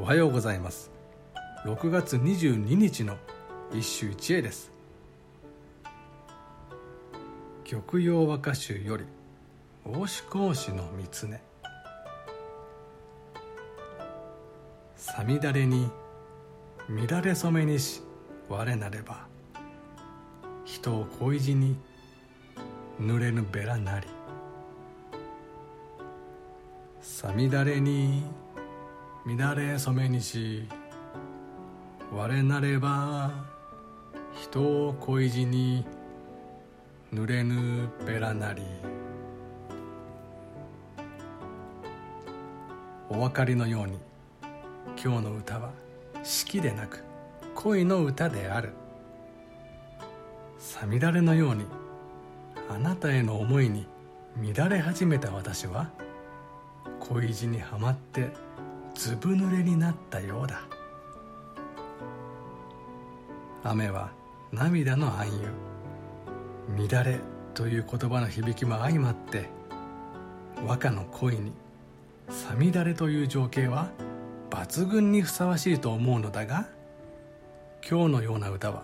おはようございます。6月22日の一首一会です。玉葉和歌集より大志講師の三つねさみだれに乱れ染めにし我なれば人を恋路に濡れぬべらなり。さみだれに乱れ染めにし我なれば人を恋路に濡れぬべらなり。お分かりのように今日の歌は四季でなく恋の歌である。さみだれのようにあなたへの思いに乱れ始めた私は恋路にはまってずぶ濡れになったようだ。雨は涙の暗喩乱れという言葉の響きも相まって和歌の恋にさみだれという情景は抜群にふさわしいと思うのだが今日のような歌は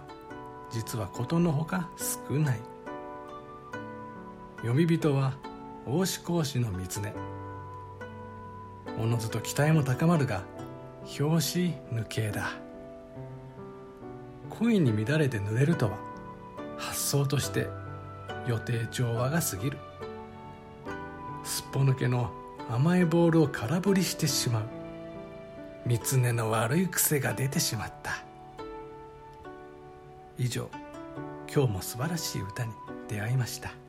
実はことのほか少ない。読み人は大志講師の三つねおのずと期待も高まるが表紙抜けだ。恋に乱れて濡れるとは発想として予定調和が過ぎる。すっぽ抜けの甘いボールを空振りしてしまう。三つ根の悪い癖が出てしまった。以上今日も素晴らしい歌に出会いました。